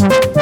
Thank